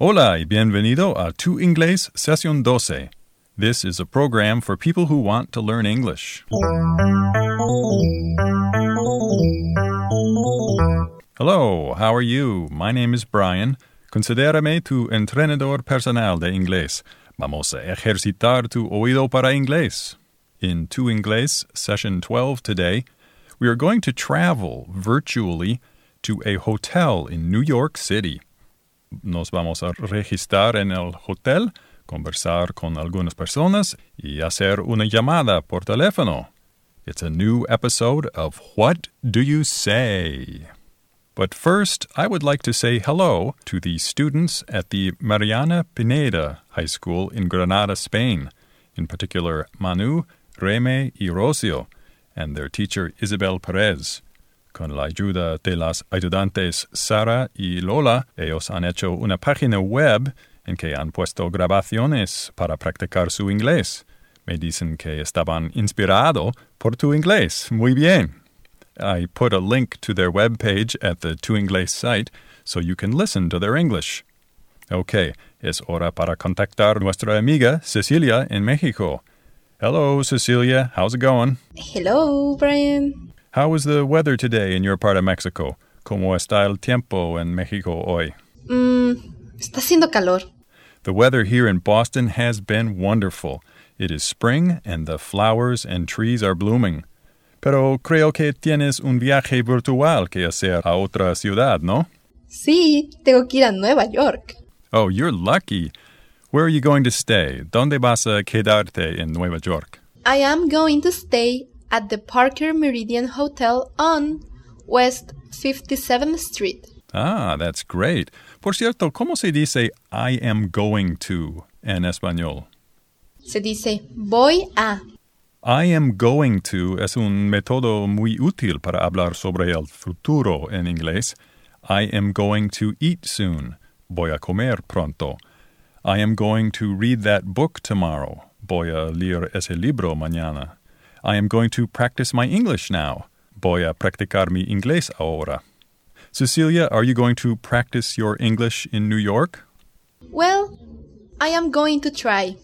Hola y bienvenido a Tu Inglés Sesión 12. This is a program for people who want to learn English. Hello, how are you? My name is Brian. Considérame tu entrenador personal de inglés. Vamos a ejercitar tu oído para inglés. In Tu Inglés Session 12 today, we are going to travel virtually to a hotel in New York City. Nos vamos a registrar en el hotel, conversar con algunas personas y hacer una llamada por teléfono. It's a new episode of What Do You Say? But first, I would like to say hello to the students at the Mariana Pineda High School in Granada, Spain, in particular Manu, Reme y Rocio, and their teacher Isabel Perez. Con la ayuda de las ayudantes Sara y Lola, ellos han hecho una página web en que han puesto grabaciones para practicar su inglés. Me dicen que estaban inspirado por tu inglés. Muy bien. I put a link to their web page at the Tu Inglés site so you can listen to their English. Okay, es hora para contactar nuestra amiga Cecilia en Mexico. Hello, Cecilia. How's it going? Hello, Brian. How is the weather today in your part of Mexico? ¿Cómo está el tiempo en México hoy? Mm, está haciendo calor. The weather here in Boston has been wonderful. It is spring and the flowers and trees are blooming. Pero creo que tienes un viaje virtual que hacer a otra ciudad, ¿no? Sí, tengo que ir a Nueva York. Oh, you're lucky. Where are you going to stay? ¿Dónde vas a quedarte en Nueva York? I am going to stay at the Parker Meridien Hotel on West 57th Street. Ah, that's great. Por cierto, ¿cómo se dice I am going to en español? Se dice voy a. I am going to es un método muy útil para hablar sobre el futuro en inglés. I am going to eat soon. Voy a comer pronto. I am going to read that book tomorrow. Voy a leer ese libro mañana. I am going to practice my English now. Voy a practicar mi inglés ahora. Cecilia, are you going to practice your English in New York? Well, I am going to try.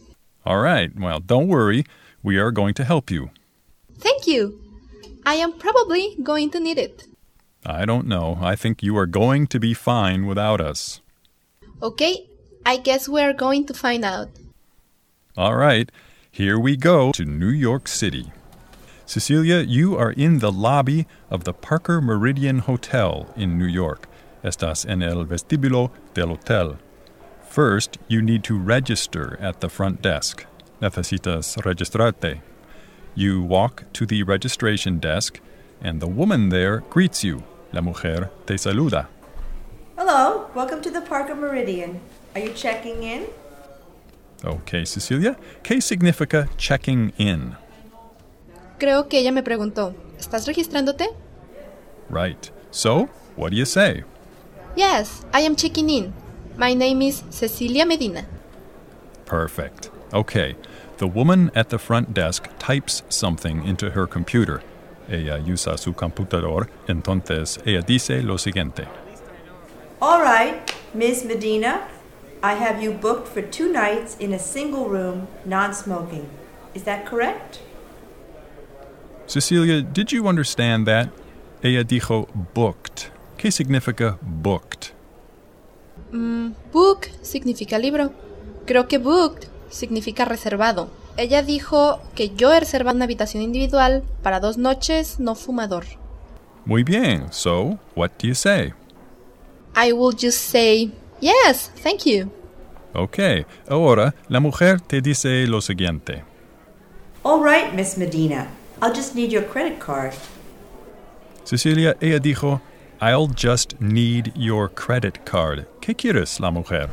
All right. Well, don't worry. We are going to help you. Thank you. I am probably going to need it. I don't know. I think you are going to be fine without us. Okay, I guess we are going to find out. All right. Here we go to New York City. Cecilia, you are in the lobby of the Parker Meridien Hotel in New York. Estás en el vestíbulo del hotel. First, you need to register at the front desk. Necesitas registrarte. You walk to the registration desk, and the woman there greets you. La mujer te saluda. Hello, welcome to the Parker Meridien. Are you checking in? Okay, Cecilia, ¿qué significa checking in? Creo que ella me preguntó, ¿estás registrándote? Right. So, what do you say? Yes, I am checking in. My name is Cecilia Medina. Perfect. Okay. The woman at the front desk types something into her computer. Ella usa su computador, entonces ella dice lo siguiente. All right, Ms. Medina, I have you booked for two nights in a single room, non smoking. Is that correct? Cecilia, did you understand that? Ella dijo booked. ¿Qué significa booked? Mm, book significa libro. Creo que booked significa reservado. Ella dijo que yo he reservado una habitación individual para dos noches no fumador. Muy bien. So, what do you say? I will just say, yes, thank you. Ok. Ahora, la mujer te dice lo siguiente. All right, Miss Medina, I'll just need your credit card. Cecilia, ella dijo, I'll just need your credit card. ¿Qué quieres, la mujer?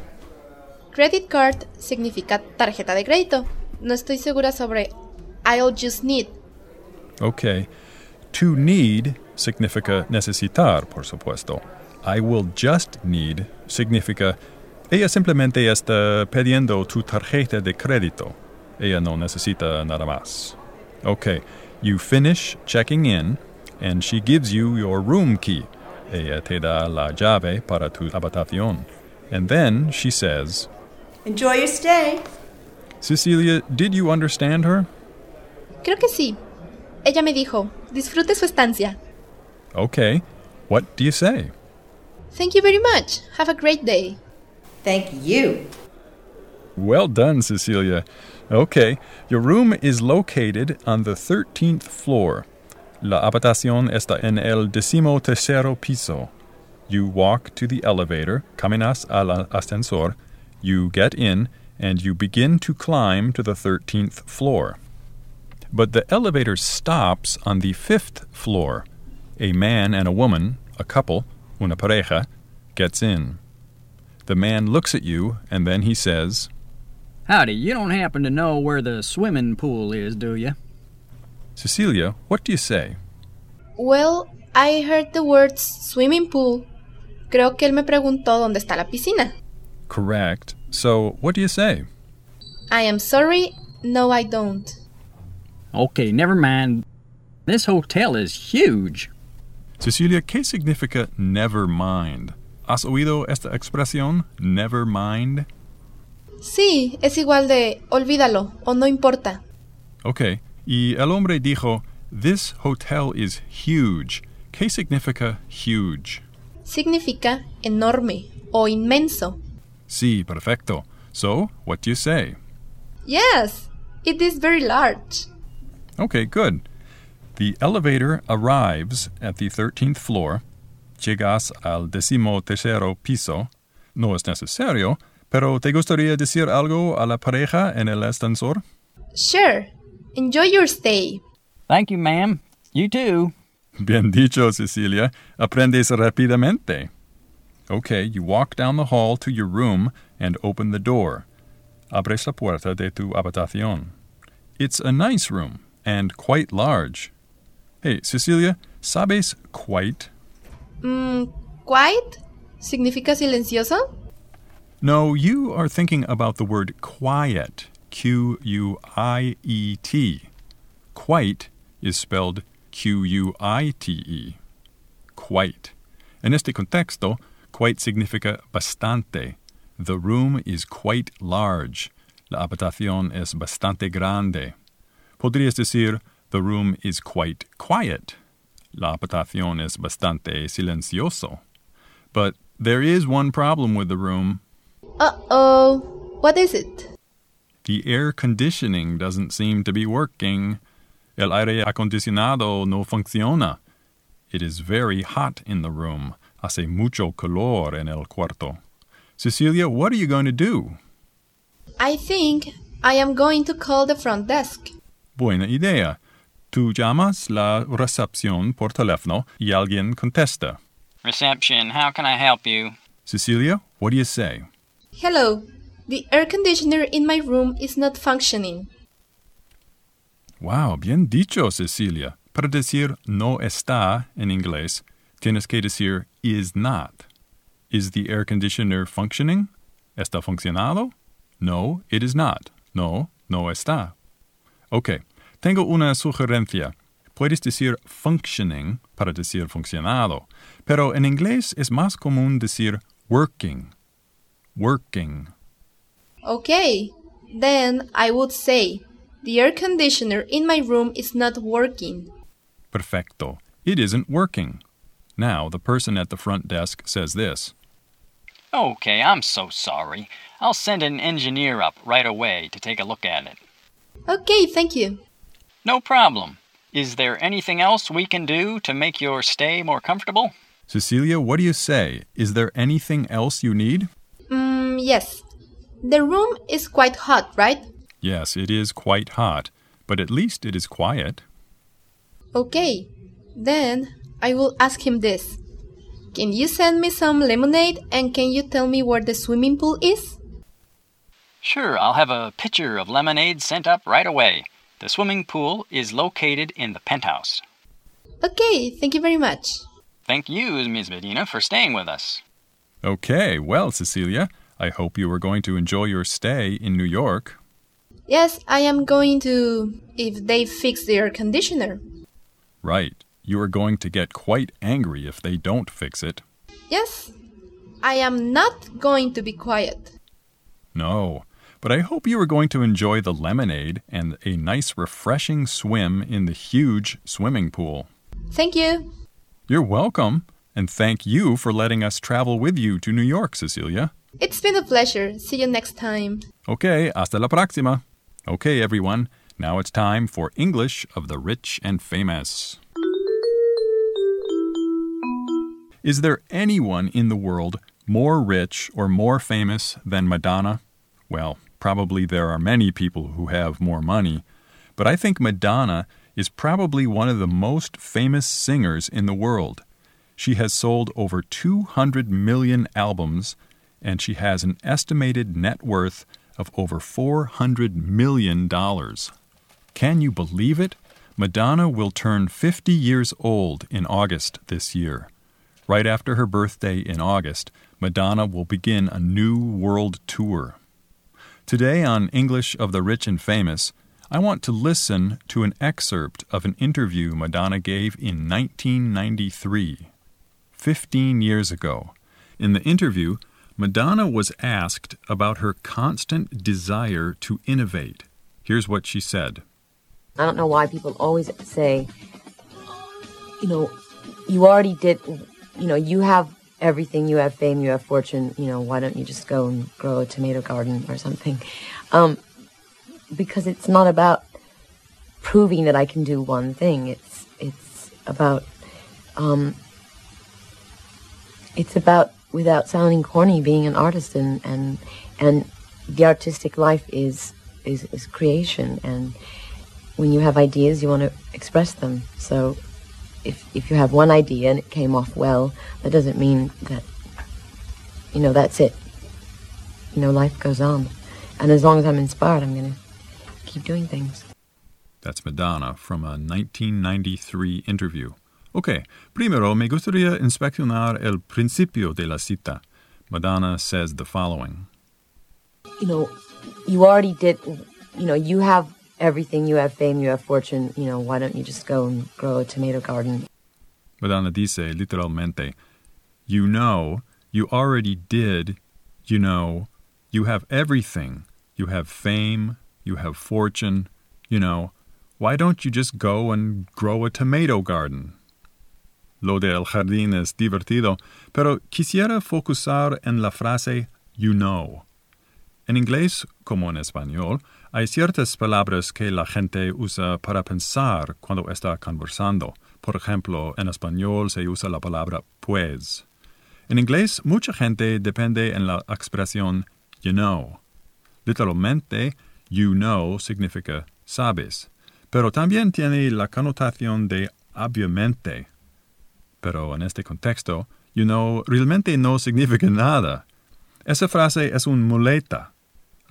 Credit card significa tarjeta de crédito. No estoy segura sobre I'll just need. Ok. To need significa necesitar, por supuesto. I will just need significa ella simplemente está pidiendo tu tarjeta de crédito. Ella no necesita nada más. Ok. You finish checking in and she gives you your room key. Ella te da la llave para tu habitación. And then she says, Enjoy your stay. Cecilia, did you understand her? Creo que sí. Ella me dijo, disfrute su estancia. Okay. What do you say? Thank you very much. Have a great day. Thank you. Well done, Cecilia. Okay, your room is located on the 13th floor. La habitación está en el décimo tercero piso. You walk to the elevator, caminas al ascensor, you get in, and you begin to climb to the 13th floor. But the elevator stops on the fifth floor. A man and a woman, a couple, una pareja, gets in. The man looks at you and then he says, Howdy, you don't happen to know where the swimming pool is, do you? Cecilia, what do you say? Well, I heard the words swimming pool. Creo que él me preguntó dónde está la piscina. Correct. So, what do you say? I am sorry, no, I don't. Okay, never mind. This hotel is huge. Cecilia, ¿qué significa never mind? ¿Has oído esta expresión, never mind? Sí, es igual de olvídalo o no importa. Ok. Y el hombre dijo, This hotel is huge. ¿Qué significa huge? Significa enorme o inmenso. Sí, perfecto. So, what do you say? Yes, it is very large. Okay, good. The elevator arrives at the 13th floor. Llegas al décimo tercero piso. No es necesario, pero ¿te gustaría decir algo a la pareja en el ascensor? Sure. Enjoy your stay. Thank you, ma'am. You too. Bien dicho, Cecilia. Aprendes rápidamente. Okay, you walk down the hall to your room and open the door. Abres la puerta de tu habitación. It's a nice room and quite large. Hey, Cecilia, ¿sabes quite? Mm, quite significa silencioso. No, you are thinking about the word quiet. Q U I E T. Quite is spelled Q U I T E. Quite. En este contexto, quite significa bastante. The room is quite large. La habitación es bastante grande. Podrías decir, the room is quite quiet. La habitación es bastante silencioso. But there is one problem with the room. Uh oh. What is it? The air conditioning doesn't seem to be working. El aire acondicionado no funciona. It is very hot in the room. Hace mucho calor en el cuarto. Cecilia, what are you going to do? I think I am going to call the front desk. Buena idea. Tú llamas la recepción por teléfono y alguien contesta. Reception, how can I help you? Cecilia, what do you say? Hello. The air conditioner in my room is not functioning. Wow, bien dicho, Cecilia. Para decir no está en inglés, tienes que decir is not. Is the air conditioner functioning? ¿Está funcionado? No, it is not. No, no está. Ok, tengo una sugerencia. Puedes decir functioning para decir funcionado, pero en inglés es más común decir working. Working. Okay. Then I would say the air conditioner in my room is not working. Perfecto. It isn't working. Now, the person at the front desk says this Okay, I'm so sorry. I'll send an engineer up right away to take a look at it. Okay, thank you. No problem. Is there anything else we can do to make your stay more comfortable? Cecilia, what do you say? Is there anything else you need? Yes. The room is quite hot, right? Yes, it is quite hot, but at least it is quiet. Okay. Then I will ask him this. Can you send me some lemonade and can you tell me where the swimming pool is? Sure, I'll have a pitcher of lemonade sent up right away. The swimming pool is located in the penthouse. Okay, thank you very much. Thank you, Ms. Medina, for staying with us. Okay, well, Cecilia, I hope you are going to enjoy your stay in New York. Yes, I am going to if they fix the air conditioner. Right. You are going to get quite angry if they don't fix it. Yes. I am not going to be quiet. No, but I hope you are going to enjoy the lemonade and a nice refreshing swim in the huge swimming pool. Thank you. You're welcome, and thank you for letting us travel with you to New York, Cecilia. It's been a pleasure. See you next time. Okay, hasta la próxima. Okay, everyone, now it's time for English of the Rich and Famous. Is there anyone in the world more rich or more famous than Madonna? Well, probably there are many people who have more money, but I think Madonna is probably one of the most famous singers in the world. She has sold over 200 million albums, and she has an estimated net worth of over $400 million. Can you believe it? Madonna will turn 50 years old in August this year. Right after her birthday in August, Madonna will begin a new world tour. Today on English of the Rich and Famous, I want to listen to an excerpt of an interview Madonna gave in 1993, 15 years ago. In the interview, Madonna was asked about her constant desire to innovate. Here's what she said I don't know why people always say, you know, you already did, you know, you have everything, you have fame, you have fortune, you know, why don't you just go and grow a tomato garden or something? Um, because it's not about proving that I can do one thing. It's, it's about, um, it's about without sounding corny being an artist and, and, and the artistic life is, is, is creation and, when you have ideas, you want to express them. So if, if you have one idea and it came off well, that doesn't mean that, you know, that's it. You know, life goes on. And as long as I'm inspired, I'm going to keep doing things. That's Madonna from a 1993 interview. Ok, primero me gustaría inspeccionar el principio de la cita. Madonna says the following. You know, you already did, you know, you have everything. You have fame, you have fortune. You know, why don't you just go and grow a tomato garden? Madonna dice literalmente, you know, you already did, you know, you have everything. You have fame, you have fortune, you know, why don't you just go and grow a tomato garden? Lo de el jardín es divertido, pero quisiera focusar en la frase you know. En inglés, como en español, hay ciertas palabras que la gente usa para pensar cuando está conversando. Por ejemplo, en español se usa la palabra pues. En inglés, mucha gente depende en la expresión you know. Literalmente, you know significa sabes, pero también tiene la connotación de obviamente. Pero en este contexto, you know realmente no significa nada. Esa frase es un muleta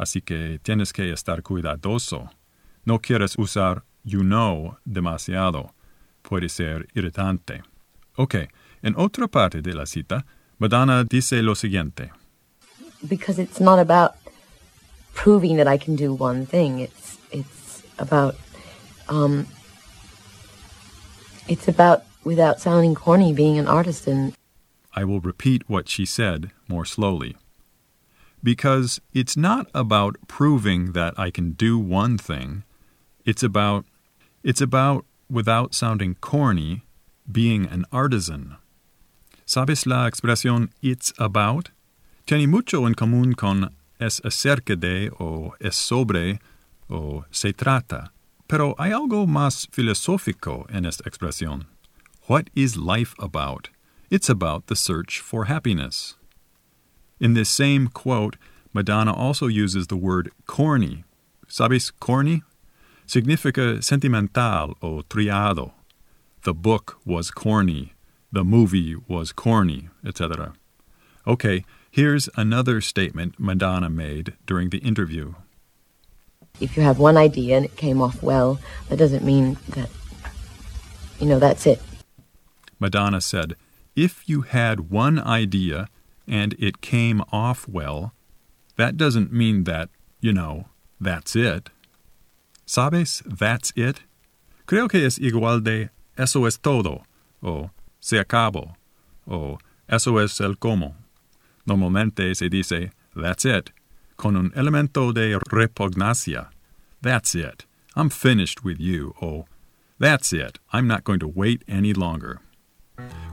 así que tienes que estar cuidadoso. No quieres usar you know demasiado. Puede ser irritante. Ok, en otra parte de la cita, Madonna dice lo siguiente. Because it's not about proving that I can do one thing. It's it's about um, it's about without sounding corny being an artist and I will repeat what she said more slowly because it's not about proving that I can do one thing. It's about it's about without sounding corny being an artisan. ¿Sabes la expresión it's about? Tiene mucho en común con es acerca de o es sobre o se trata. Pero hay algo más filosófico en esta expresión. What is life about? It's about the search for happiness. In this same quote, Madonna also uses the word corny. ¿Sabes corny? Significa sentimental o triado. The book was corny. The movie was corny, etc. Okay, here's another statement Madonna made during the interview. If you have one idea and it came off well, that doesn't mean that, you know, that's it. Madonna said, If you had one idea and it came off well, that doesn't mean that, you know, that's it. ¿Sabes? That's it. Creo que es igual de eso es todo, o se acabó, o eso es el cómo. Normalmente se dice that's it, con un elemento de repugnancia. That's it. I'm finished with you. Oh, that's it. I'm not going to wait any longer.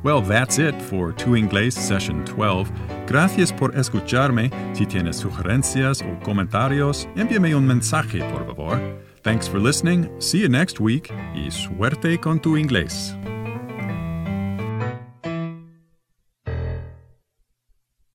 Well, that's it for Tu Inglés Session 12. Gracias por escucharme. Si tienes sugerencias o comentarios, envíame un mensaje, por favor. Thanks for listening. See you next week y suerte con tu inglés.